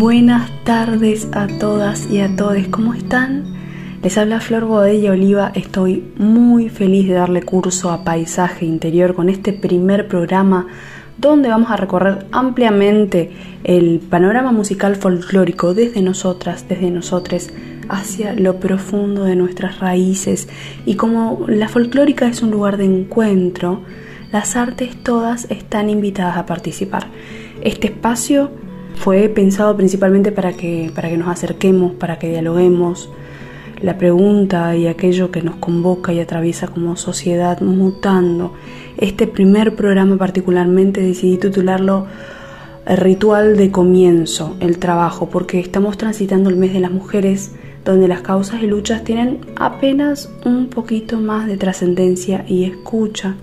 Buenas tardes a todas y a todos, ¿cómo están? Les habla Flor Bodella Oliva, estoy muy feliz de darle curso a Paisaje Interior con este primer programa donde vamos a recorrer ampliamente el panorama musical folclórico desde nosotras, desde nosotres, hacia lo profundo de nuestras raíces y como la folclórica es un lugar de encuentro, las artes todas están invitadas a participar. Este espacio fue pensado principalmente para que, para que nos acerquemos, para que dialoguemos. La pregunta y aquello que nos convoca y atraviesa como sociedad mutando. Este primer programa particularmente decidí titularlo ritual de comienzo, el trabajo, porque estamos transitando el mes de las mujeres, donde las causas y luchas tienen apenas un poquito más de trascendencia y escucha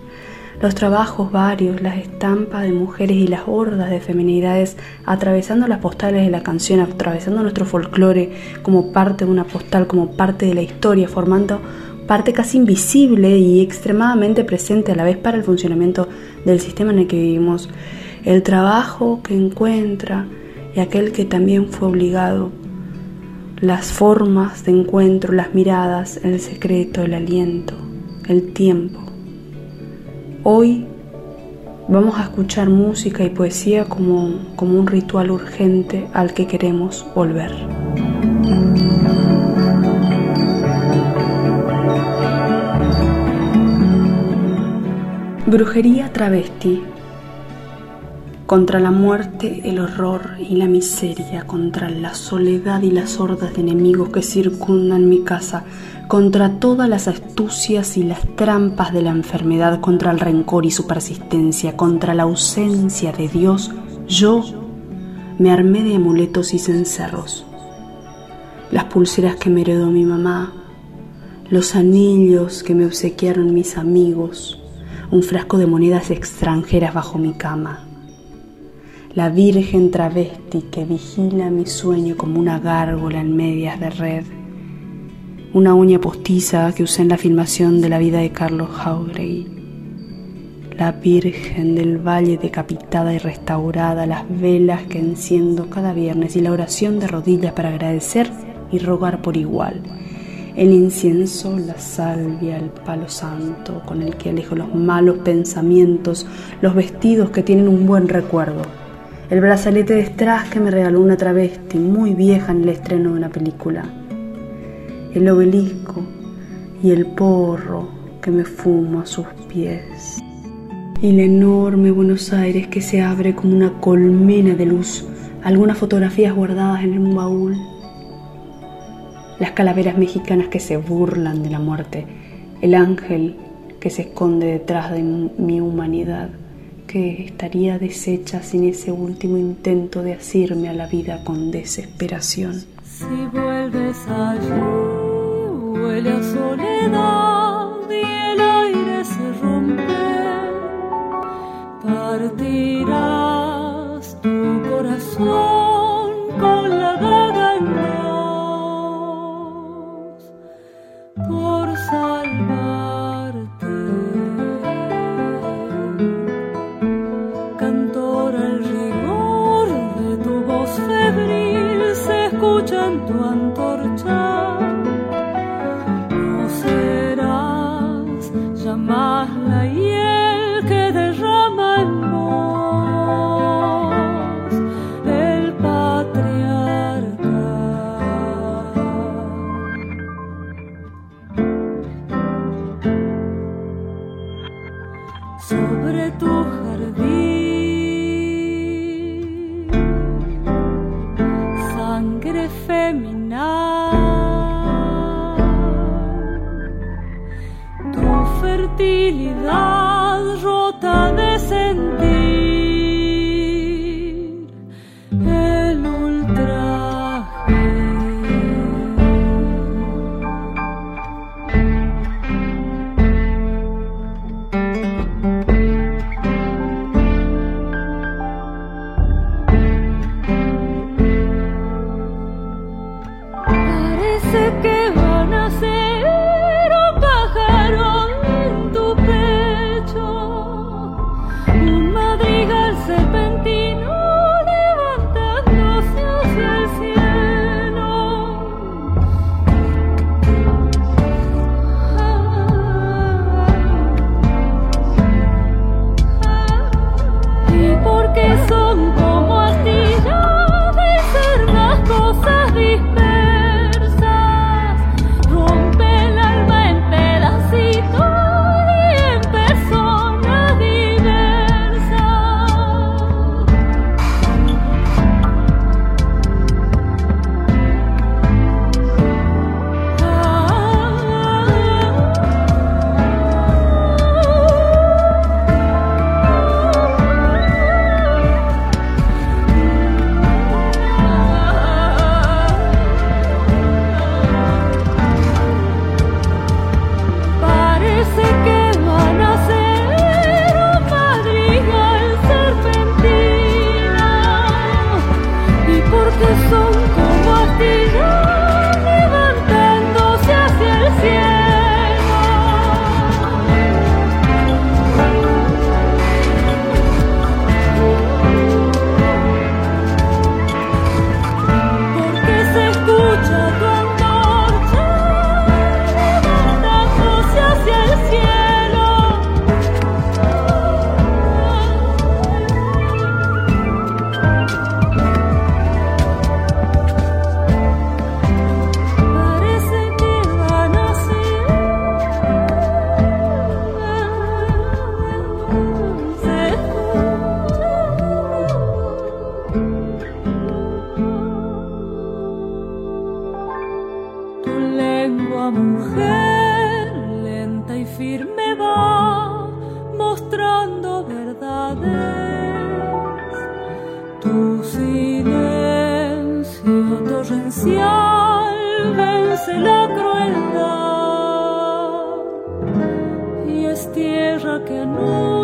los trabajos varios, las estampas de mujeres y las hordas de feminidades atravesando las postales de la canción, atravesando nuestro folclore como parte de una postal, como parte de la historia, formando parte casi invisible y extremadamente presente a la vez para el funcionamiento del sistema en el que vivimos. El trabajo que encuentra y aquel que también fue obligado. Las formas de encuentro, las miradas, el secreto, el aliento, el tiempo. Hoy vamos a escuchar música y poesía como, como un ritual urgente al que queremos volver. Brujería travesti. Contra la muerte, el horror y la miseria, contra la soledad y las hordas de enemigos que circundan mi casa, contra todas las astucias y las trampas de la enfermedad, contra el rencor y su persistencia, contra la ausencia de Dios, yo me armé de amuletos y cencerros. Las pulseras que me heredó mi mamá, los anillos que me obsequiaron mis amigos, un frasco de monedas extranjeras bajo mi cama. La virgen travesti que vigila mi sueño como una gárgola en medias de red una uña postiza que usé en la filmación de la vida de Carlos Jauregui. La Virgen del Valle decapitada y restaurada, las velas que enciendo cada viernes y la oración de rodillas para agradecer y rogar por igual. El incienso, la salvia, el palo santo con el que alejo los malos pensamientos, los vestidos que tienen un buen recuerdo. El brazalete de strass que me regaló una travesti muy vieja en el estreno de una película. El obelisco y el porro que me fumo a sus pies. Y la enorme Buenos Aires que se abre como una colmena de luz, algunas fotografías guardadas en un baúl, las calaveras mexicanas que se burlan de la muerte, el ángel que se esconde detrás de mi humanidad, que estaría deshecha sin ese último intento de asirme a la vida con desesperación. Si vuelves allí huele a soledad y el Tu lengua mujer lenta y firme va mostrando verdades. Tu silencio torrencial vence la crueldad y es tierra que no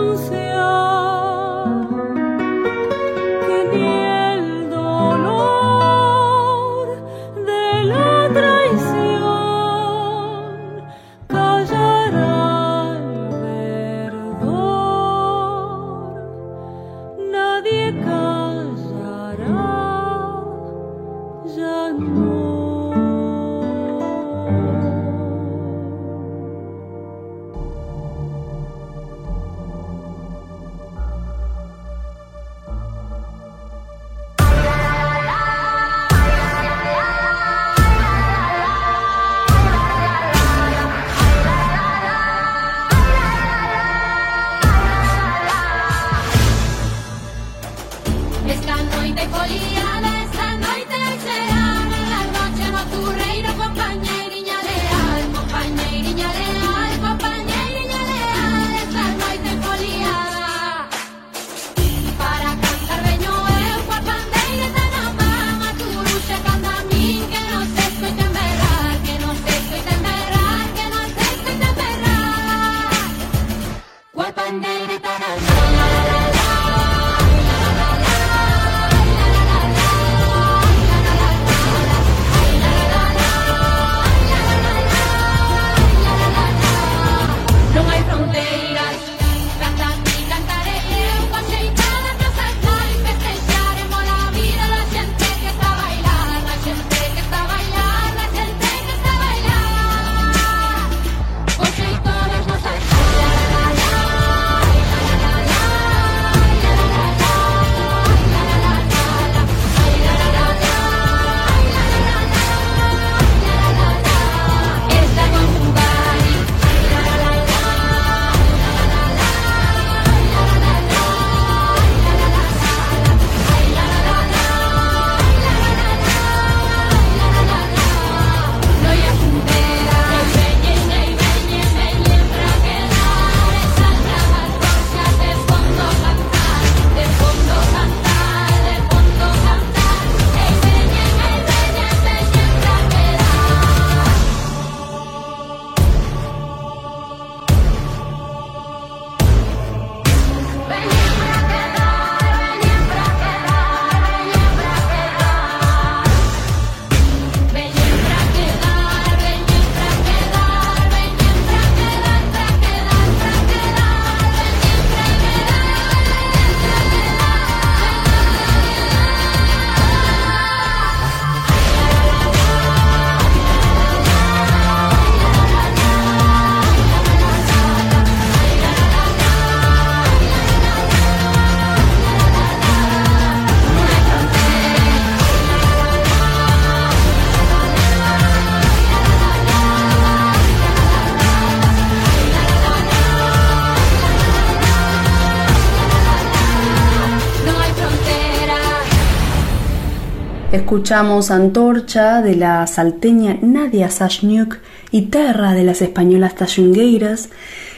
Escuchamos Antorcha de la salteña Nadia Sashniuk y Terra de las españolas Tayungueiras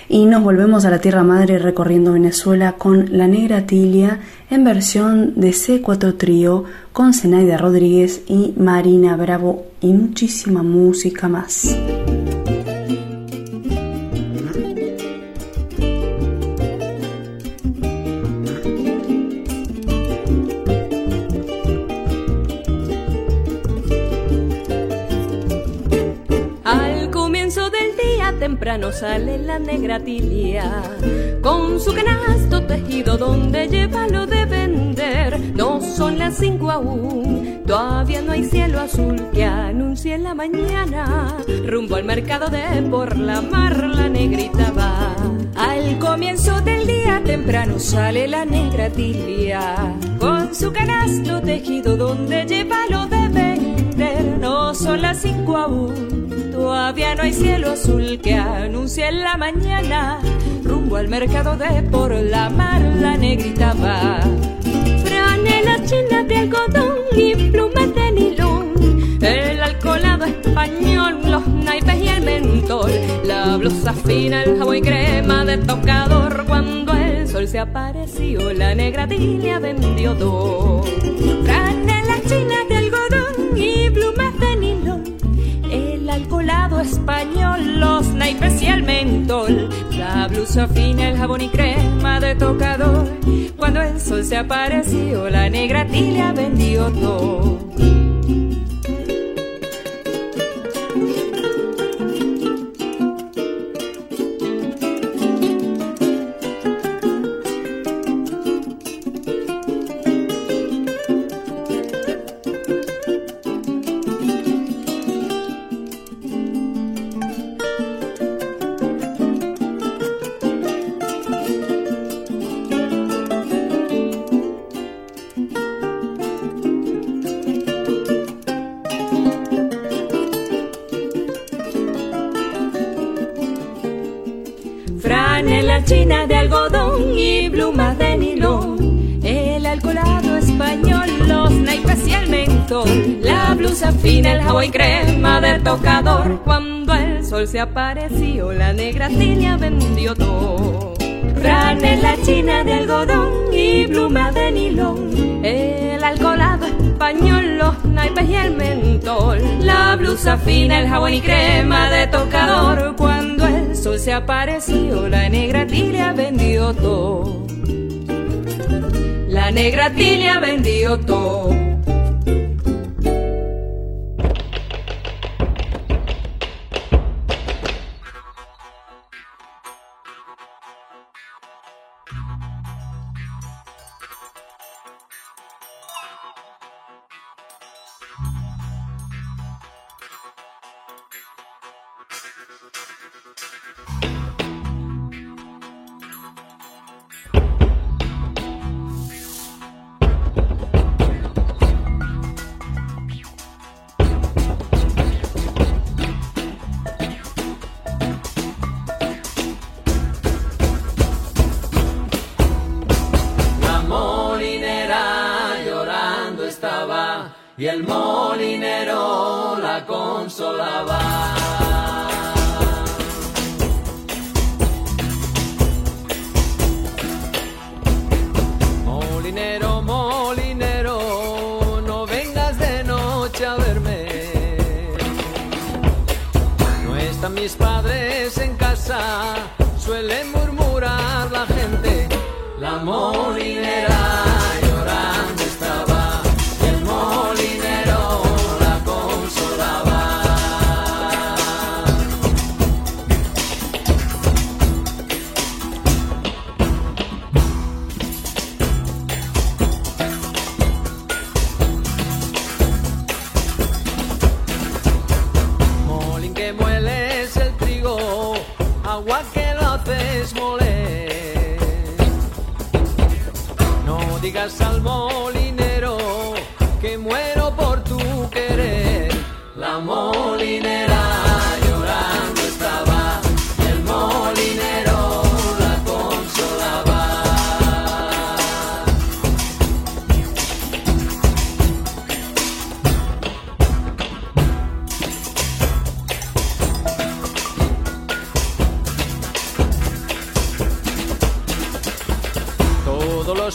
y nos volvemos a la tierra madre recorriendo Venezuela con La Negra Tilia en versión de C4 Trío con Zenaida Rodríguez y Marina Bravo y muchísima música más. Temprano sale la negra tilia con su canasto tejido donde lleva lo de vender. No son las cinco aún, todavía no hay cielo azul que anuncie la mañana. Rumbo al mercado de por la mar la negrita va. Al comienzo del día temprano sale la negra tilia con su canasto tejido donde lleva lo de. Son las cinco aún Todavía no hay cielo azul que anuncie en la mañana. Rumbo al mercado de por la mar la negrita va. Franela china de algodón y plumas de nilón. El alcoholado español, los naipes y el mentol. La blusa fina, el jabón y crema de tocador. Cuando el sol se apareció, la negra tilia vendió dos. la china de La blusa fina, el jabón y crema de tocador. Cuando el sol se apareció, la negra tilia vendió todo. Se apareció, la negra tilia vendió todo. la china de algodón y pluma de nilón. El alcoholado español, los naipes y el mentol. La blusa fina, el jabón y crema de tocador. Cuando el sol se apareció, la negra tilia vendió todo. La negra tilia vendió todo. Y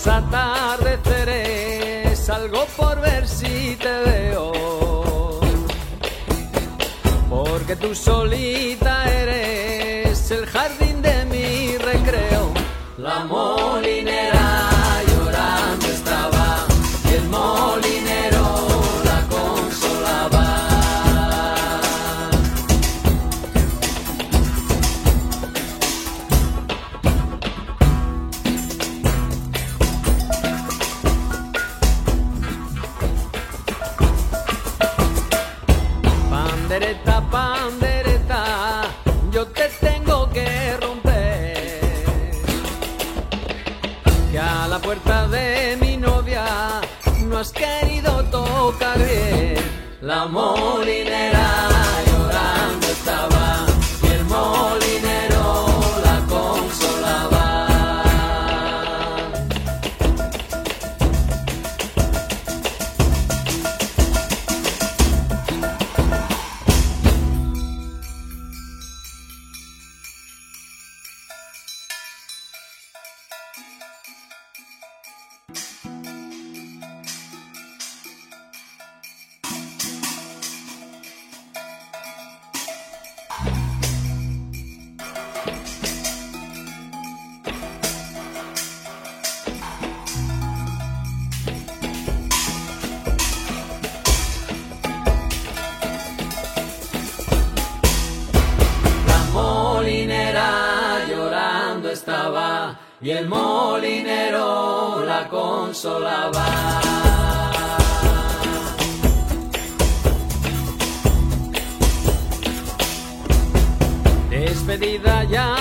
los atas salgo por ver si te veo. Porque tú solita y el molinero la consolaba. despedida ya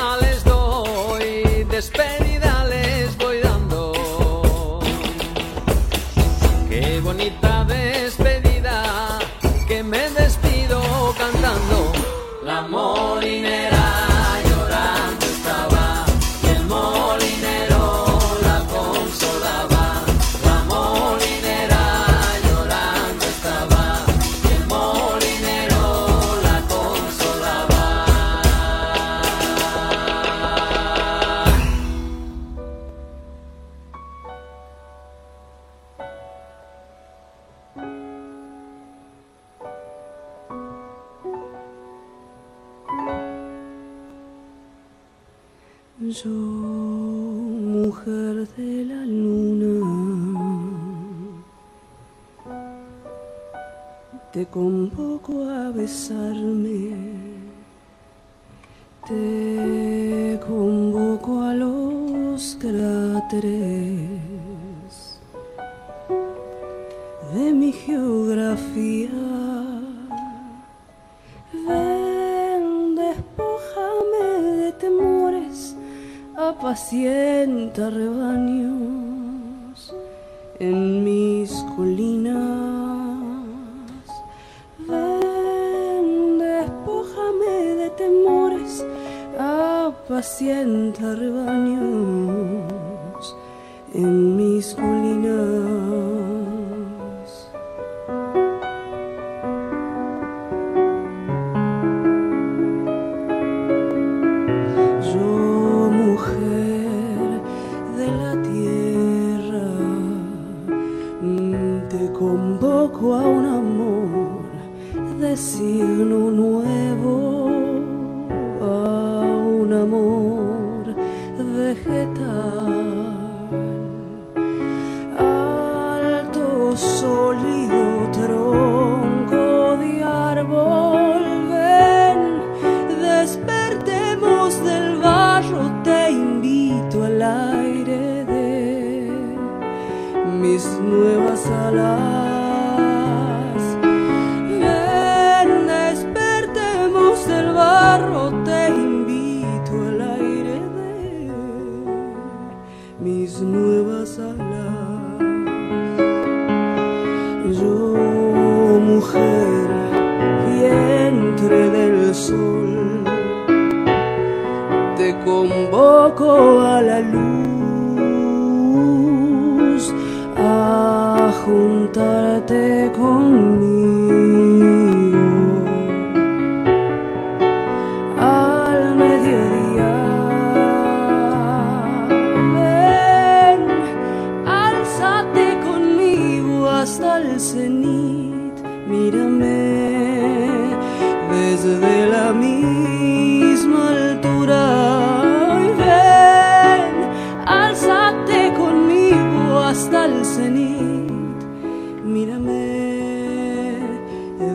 mis colinas. Ven, despójame de temores, apacienta rebaños. cenit, mírame desde la misma altura. Y ven, alzate conmigo hasta el cenit, mírame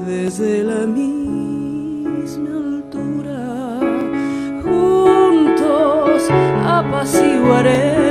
desde la misma altura. Juntos apaciguaré.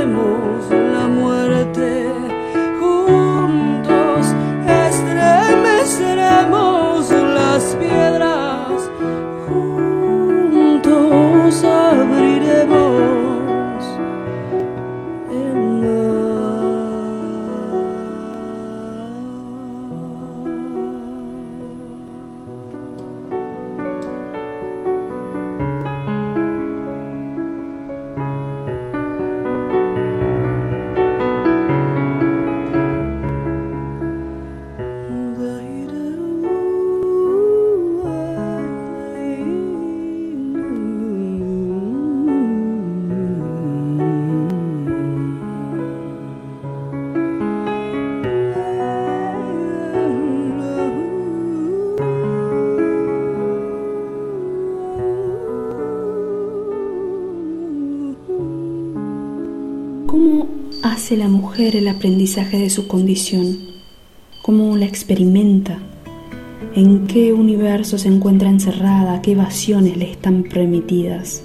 el aprendizaje de su condición, cómo la experimenta, en qué universo se encuentra encerrada, qué evasiones le están permitidas.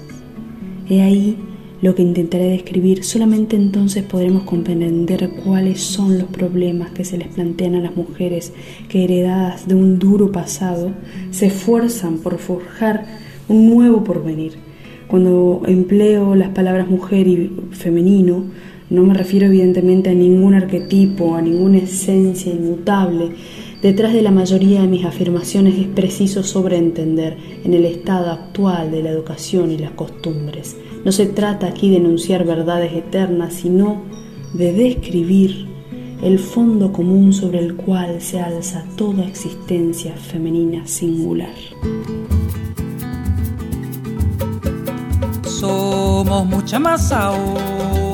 He ahí lo que intentaré describir, solamente entonces podremos comprender cuáles son los problemas que se les plantean a las mujeres que heredadas de un duro pasado se esfuerzan por forjar un nuevo porvenir. Cuando empleo las palabras mujer y femenino, no me refiero evidentemente a ningún arquetipo, a ninguna esencia inmutable. Detrás de la mayoría de mis afirmaciones es preciso sobreentender en el estado actual de la educación y las costumbres. No se trata aquí de enunciar verdades eternas, sino de describir el fondo común sobre el cual se alza toda existencia femenina singular. Somos mucha más ahora,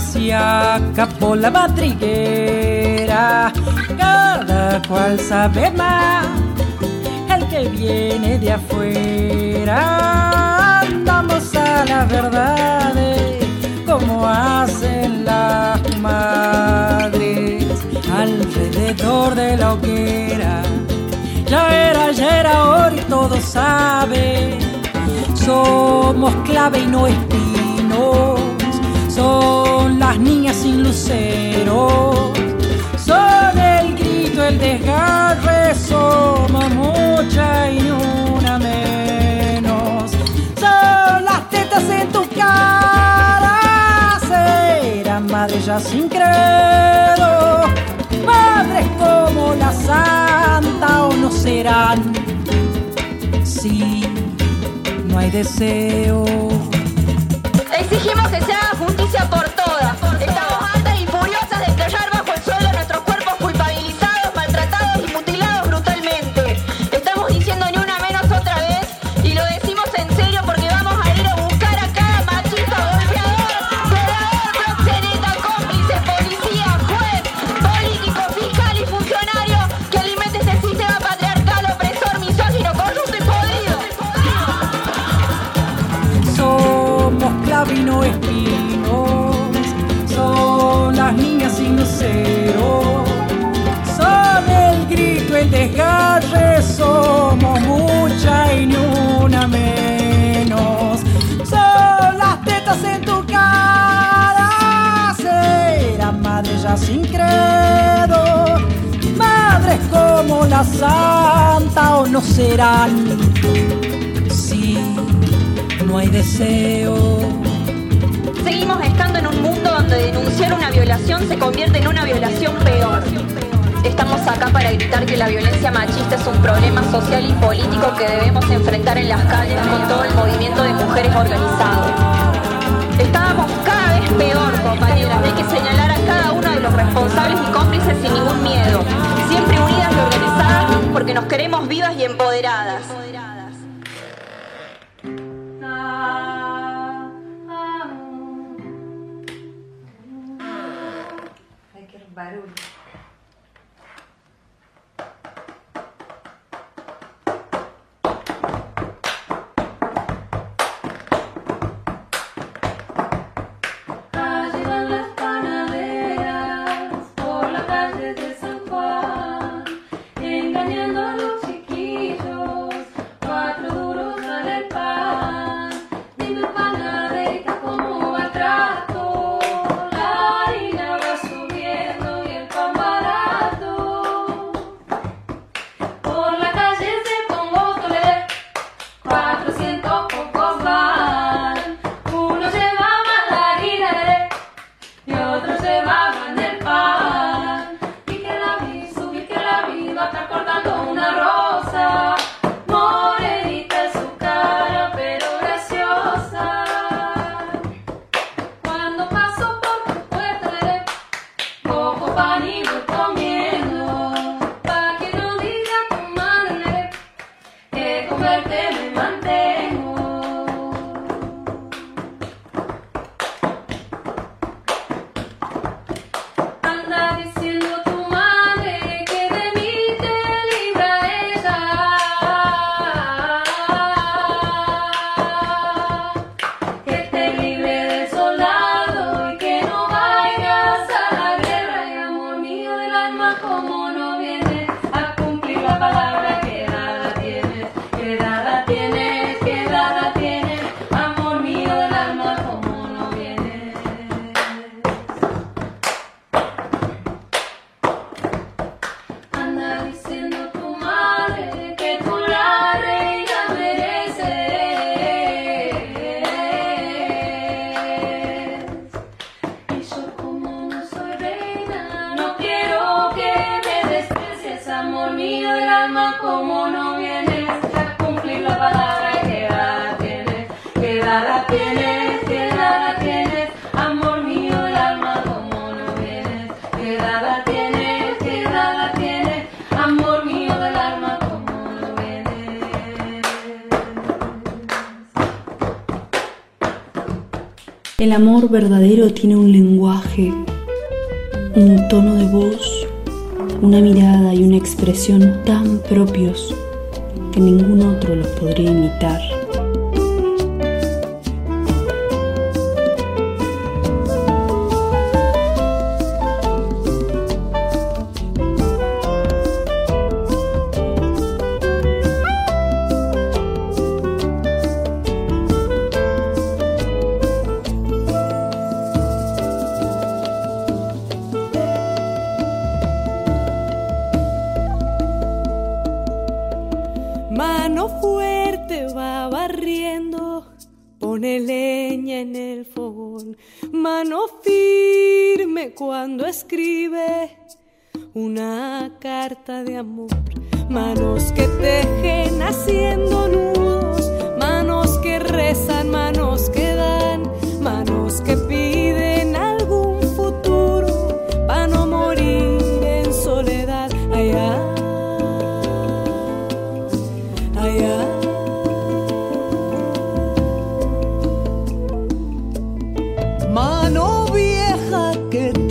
si acabó la madriguera, cada cual sabe más, el que viene de afuera las verdades como hacen las madres alrededor de la hoguera. Ya era, ya era hora y todo sabe. Somos clave y no espinos. Son las niñas sin lucero. Son el grito, el desgarre. Somos mucha y una menos en tu cara serán madres ya sin credo, madres como la santa o no serán. Si no hay deseo, exigimos que sea justicia por social y político que debemos enfrentar en las calles con todo el movimiento de mujeres organizado. Estábamos cada vez peor, compañeras. Hay que señalar a cada uno de los responsables y cómplices sin ningún miedo. Siempre unidas y organizadas porque nos queremos vivas y empoderadas. El amor verdadero tiene un lenguaje, un tono de voz, una mirada y una expresión tan propios que ningún otro los podría imitar.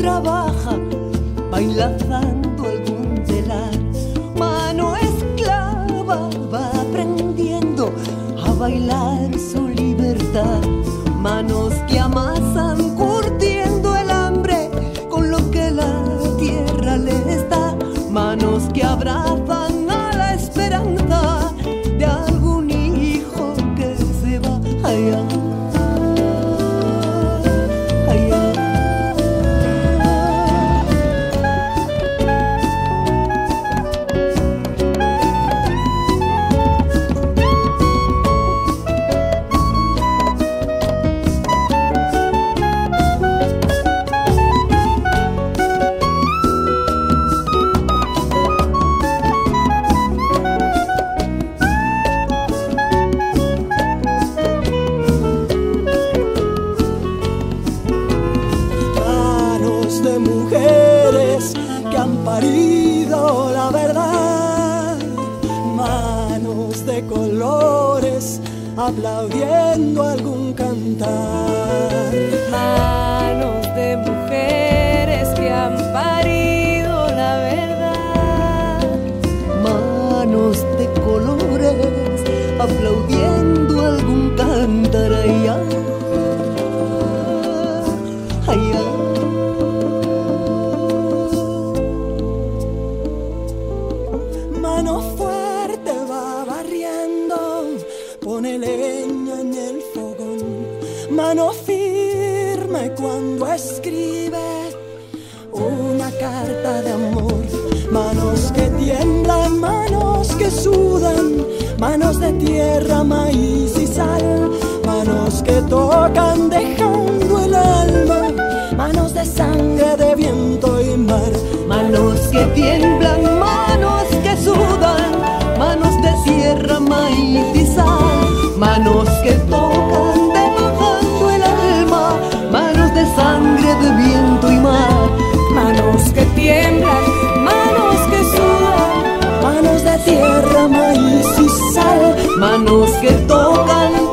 trabaja, baila cuando escribes una carta de amor. Manos que tiemblan, manos que sudan, manos de tierra, maíz y sal, manos que tocan dejando el alma, manos de sangre, de viento y mar, manos que tiemblan, manos que sudan, manos de tierra, maíz y sal, manos que tocan maíz y sal, manos que tocan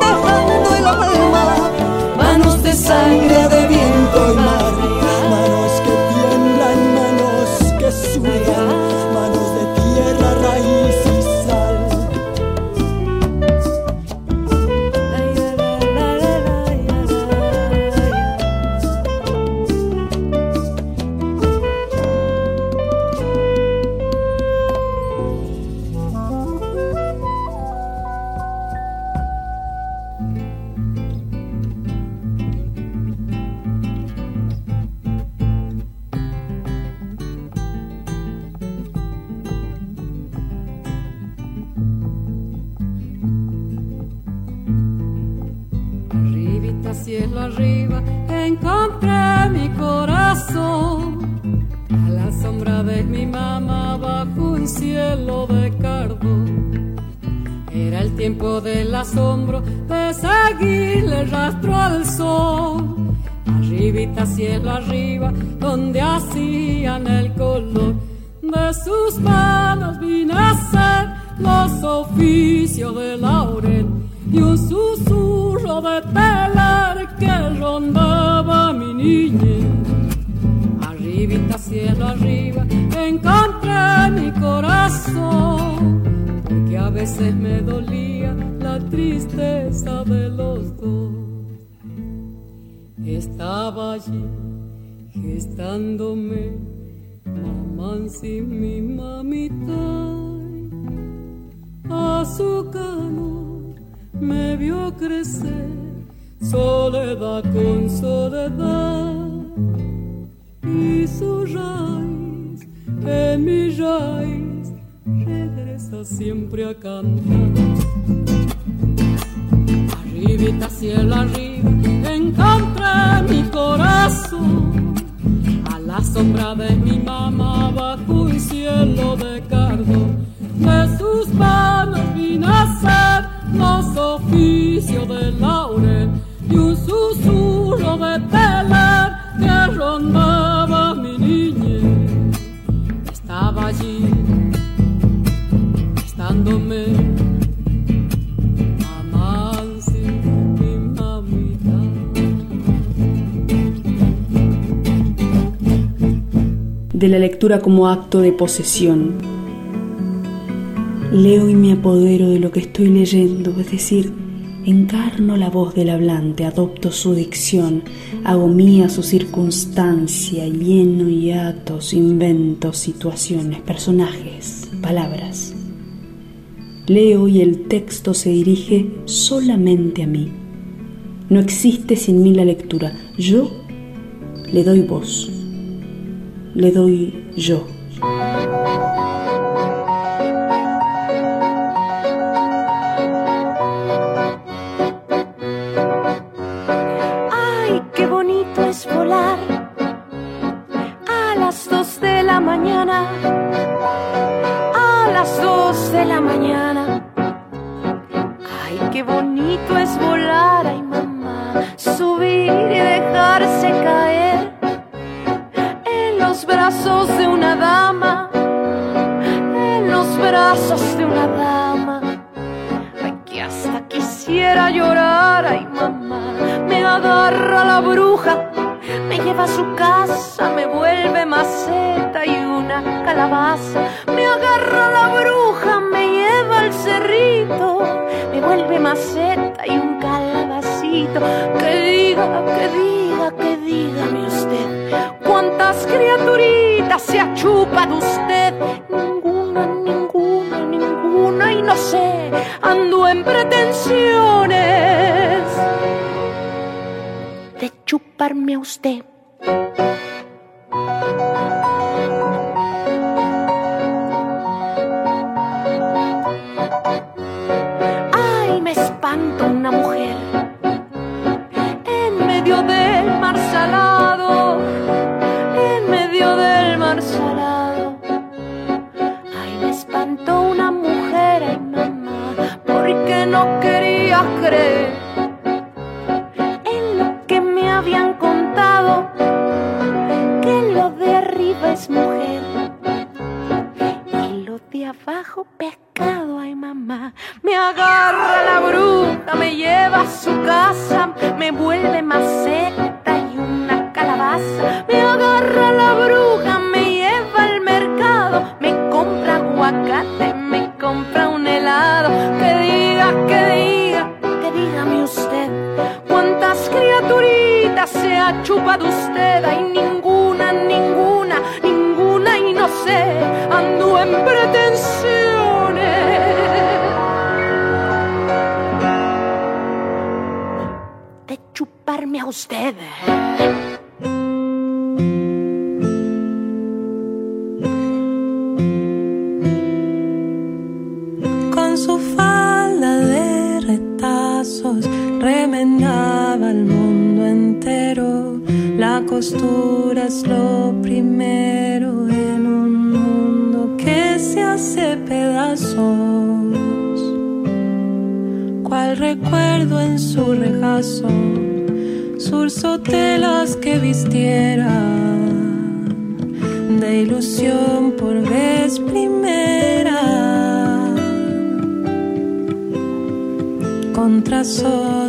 Arribita cielo arriba, donde hacían el color de sus manos vine a ser los oficios de laurel y un susurro de telar que rondaba mi niñez. Arribita cielo arriba encontré mi corazón que a veces me dolía la tristeza de los dos. Estaba allí gestándome mamá sin mi mamita. A su calor me vio crecer, soledad con soledad. Y su raíz en mi raíz regresa siempre a cantar. Cielo arriba, encontré mi corazón. A la sombra de mi mamá bajo un cielo de cardo. De sus manos vine a ser los oficios de laurel y un susurro de telar que rondaba mi niñez. Estaba allí, estándome de la lectura como acto de posesión. Leo y me apodero de lo que estoy leyendo, es decir, encarno la voz del hablante, adopto su dicción, hago mía su circunstancia, lleno y atos, invento situaciones, personajes, palabras. Leo y el texto se dirige solamente a mí. No existe sin mí la lectura. Yo le doy voz le doy yo.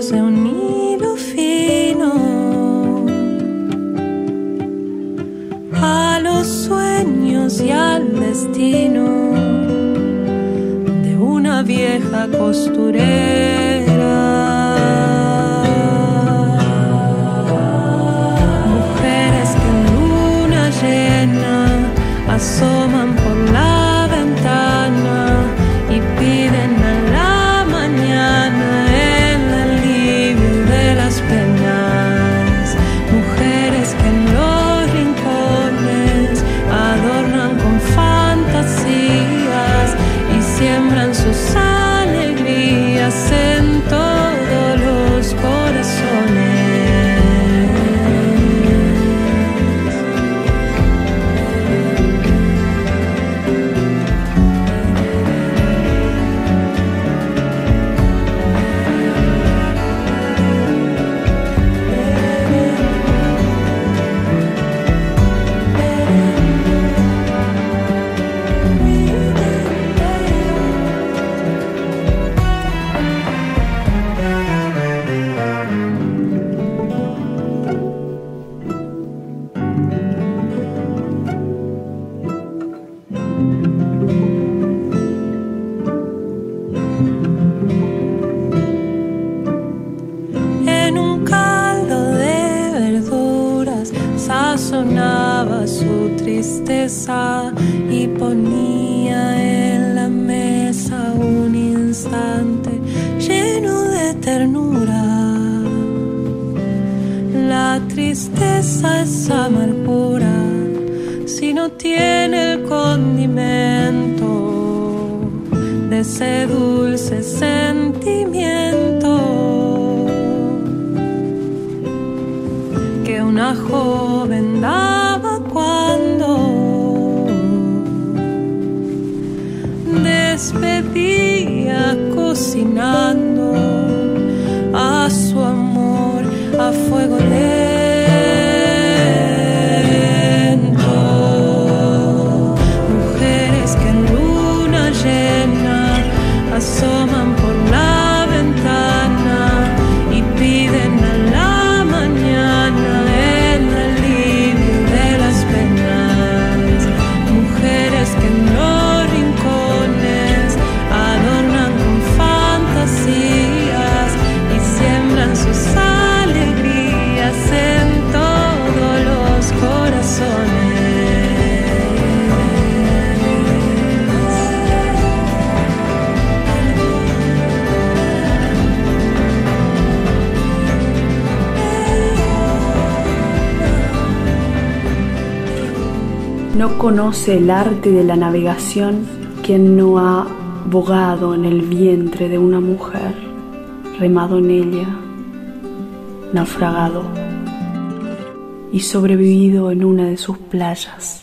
lejos de un hilo fino a los sueños y al destino de una vieja costurera. Mujeres que en luna llena asoman ternura. La tristeza es amargura si no tiene el condimento de ese dulce sentimiento que una joven daba cuando despedía cocinando a fuego lento. conoce el arte de la navegación quien no ha bogado en el vientre de una mujer, remado en ella, naufragado y sobrevivido en una de sus playas?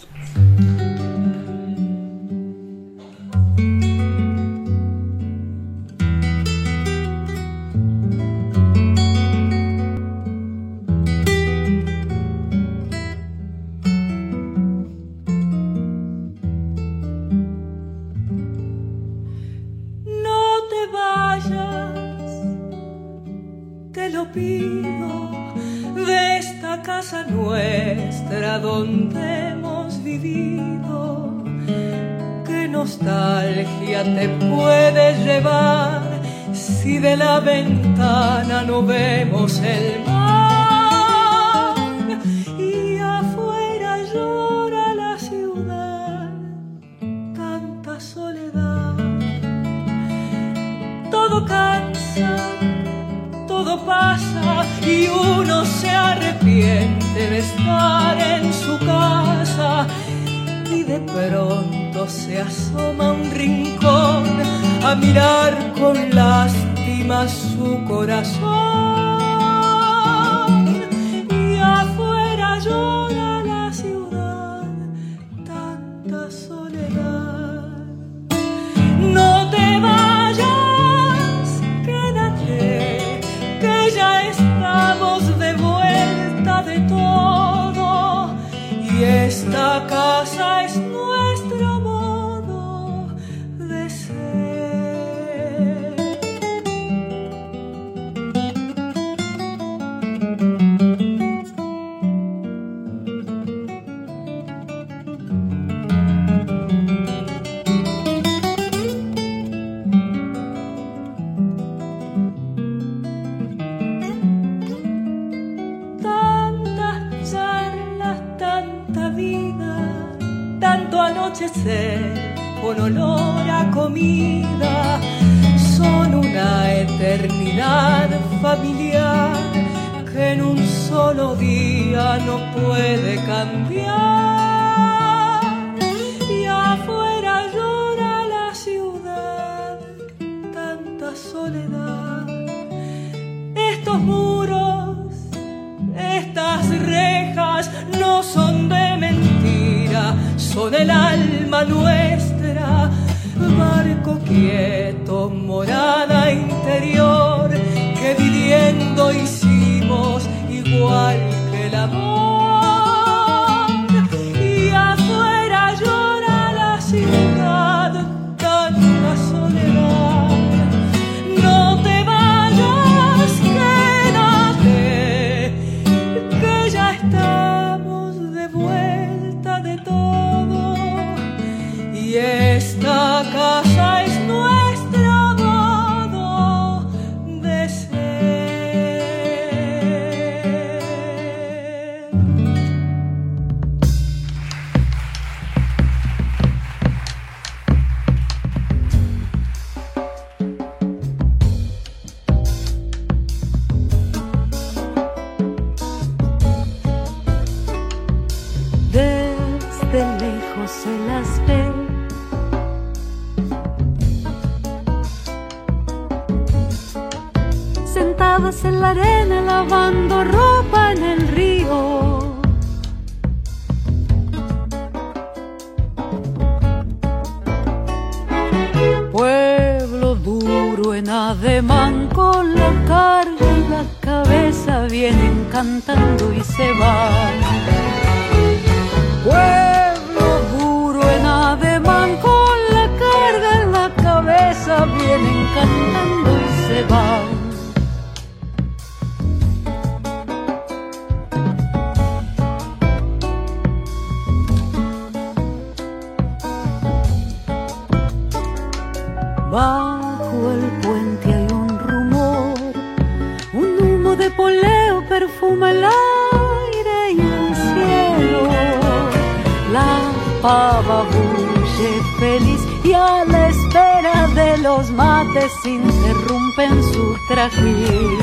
Anochecer con olor a comida son una eternidad familiar que en un solo día no puede cambiar. Son el alma nuestra. Barco quieto, morada interior, que viviendo hicimos igual En la arena lavando ropa en el río. Pueblo duro en ademán con la carga y la cabeza vienen cantando y se van. Pueblo duro en ademán con la carga en la cabeza vienen cantando y Bajo el puente hay un rumor, un humo de poleo perfuma el aire y el cielo. La pava bulle feliz y a la espera de los mates interrumpen su trajín.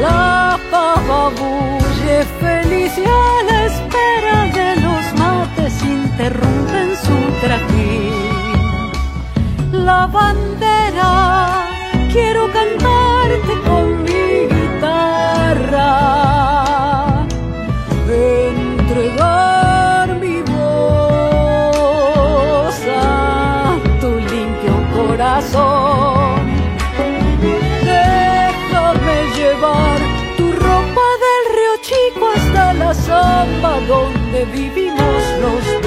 La pava bulle feliz y a la espera de los mates interrumpen su trajín la bandera, quiero cantarte con mi guitarra, entregar mi voz a tu limpio corazón. Déjame llevar tu ropa del río Chico hasta la zamba donde vivimos los dos.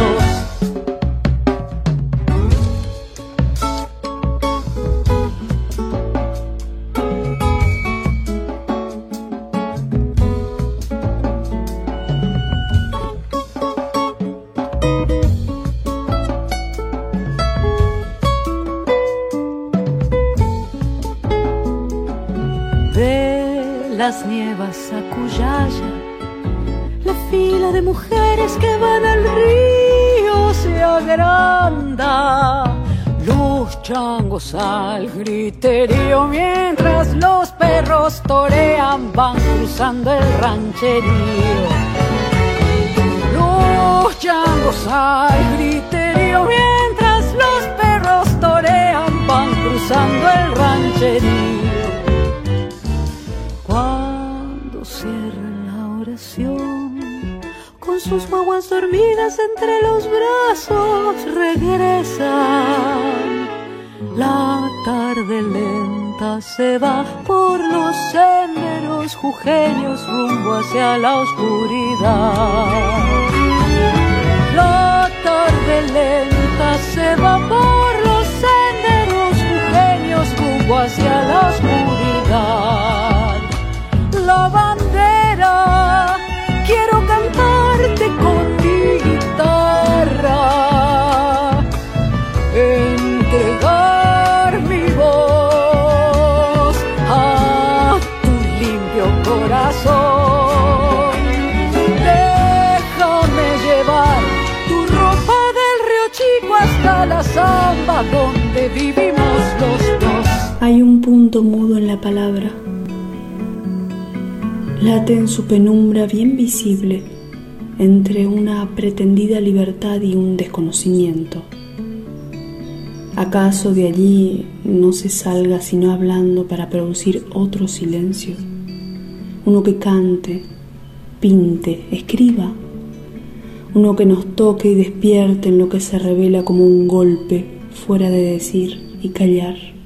Changos al griterío mientras los perros torean van cruzando el rancherío. Los changos al griterío mientras los perros torean van cruzando el rancherío. Cuando cierran la oración, con sus guaguas dormidas entre los brazos regresan. La tarde lenta se va por los senderos jujeños rumbo hacia la oscuridad. La tarde lenta se va por los senderos jujeños rumbo hacia la oscuridad la Hay un punto mudo en la palabra. Late en su penumbra bien visible entre una pretendida libertad y un desconocimiento. ¿Acaso de allí no se salga sino hablando para producir otro silencio? Uno que cante, pinte, escriba. Uno que nos toque y despierte en lo que se revela como un golpe fuera de decir y callar.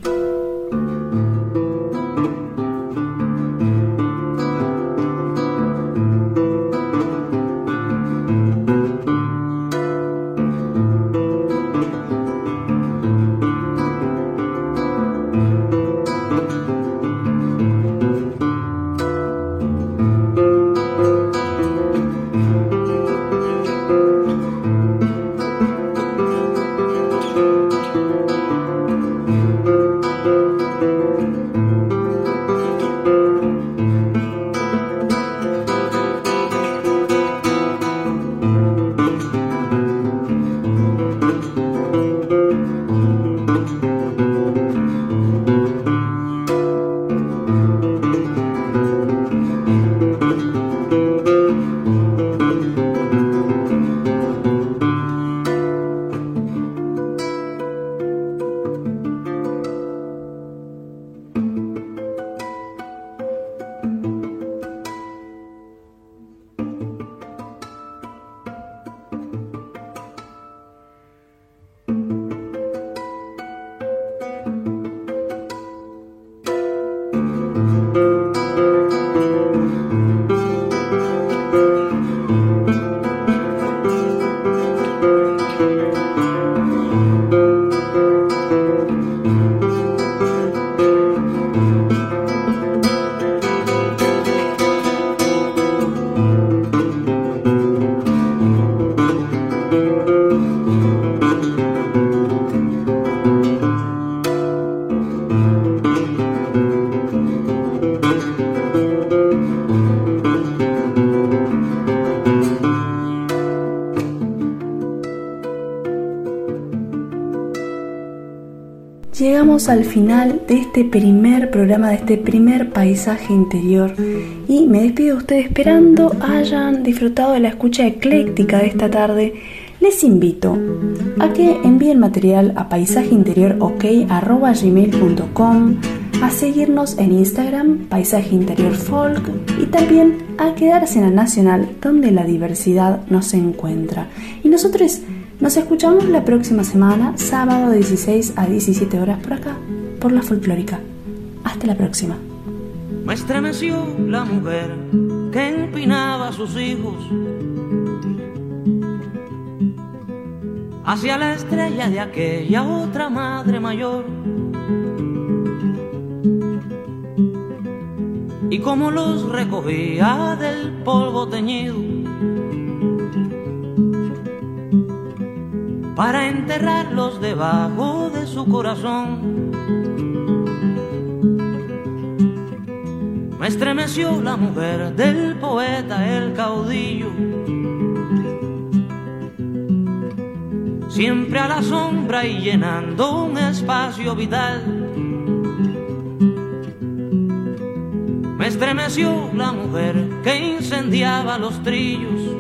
Al final de este primer programa, de este primer paisaje interior. Y me despido de ustedes esperando hayan disfrutado de la escucha ecléctica de esta tarde. Les invito a que envíen material a paisajeinteriorok.com, a seguirnos en Instagram, Paisaje Interior Folk, y también a quedarse en la Nacional, donde la diversidad nos encuentra. Y nosotros nos escuchamos la próxima semana, sábado de 16 a 17 horas por acá, por la folclórica. Hasta la próxima. Me estremeció la mujer que empinaba a sus hijos hacia la estrella de aquella otra madre mayor. Y como los recogía del polvo teñido para enterrarlos debajo de su corazón. Me estremeció la mujer del poeta, el caudillo, siempre a la sombra y llenando un espacio vital. Me estremeció la mujer que incendiaba los trillos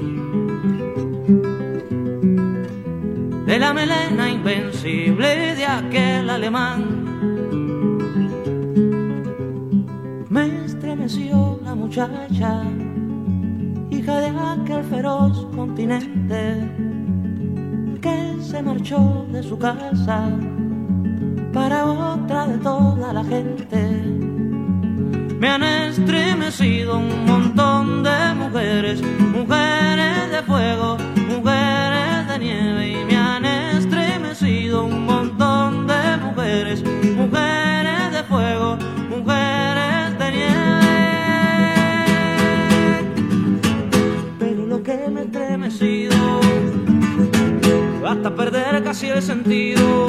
de la melena invencible de aquel alemán. Me estremeció la muchacha, hija de aquel feroz continente, que se marchó de su casa para otra de toda la gente. Me han estremecido un montón de mujeres, mujeres de fuego, mujeres de nieve y un montón de mujeres, mujeres de fuego, mujeres de nieve. Pero lo que me ha estremecido, hasta perder casi el sentido.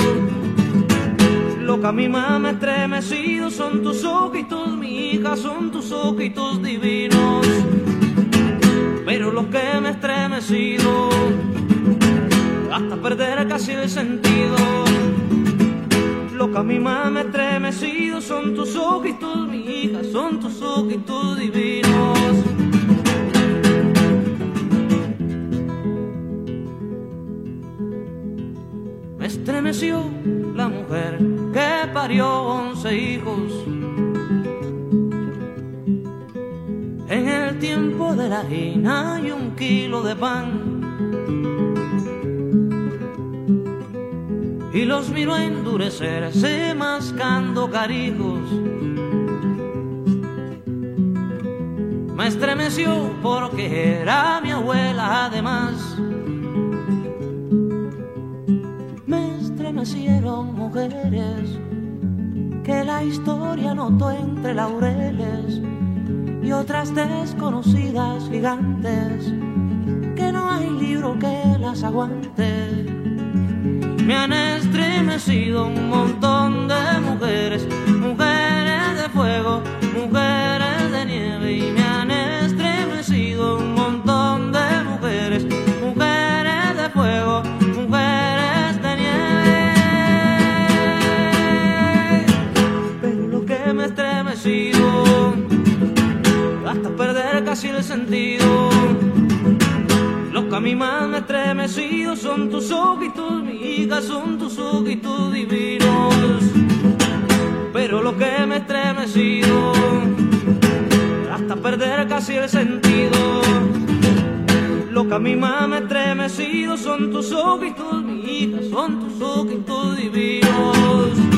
Lo que a mí más me ha estremecido son tus ojitos, mi hija, son tus ojitos divinos. Pero lo que me ha estremecido hasta perder casi el sentido. que a mí más me estremecido son tus ojitos, mi hija, son tus ojitos divinos. Me estremeció la mujer que parió once hijos. En el tiempo de la harina y un kilo de pan y los miro endurecerse mascando carijos. Me estremeció porque era mi abuela además. Me estremecieron mujeres que la historia notó entre laureles y otras desconocidas gigantes que no hay libro que las aguante me han estremecido un montón de mujeres, mujeres de fuego, mujeres de nieve y me han estremecido un montón de mujeres, mujeres de fuego, mujeres de nieve. Pero lo que me ha estremecido hasta perder casi el sentido. Lo que a mí más me ha estremecido son tus ojitos son tus ojitos divinos, pero lo que me ha estremecido hasta perder casi el sentido. Lo que a mí más me ha estremecido son tus ojitos, mi hija, son tus ojitos divinos.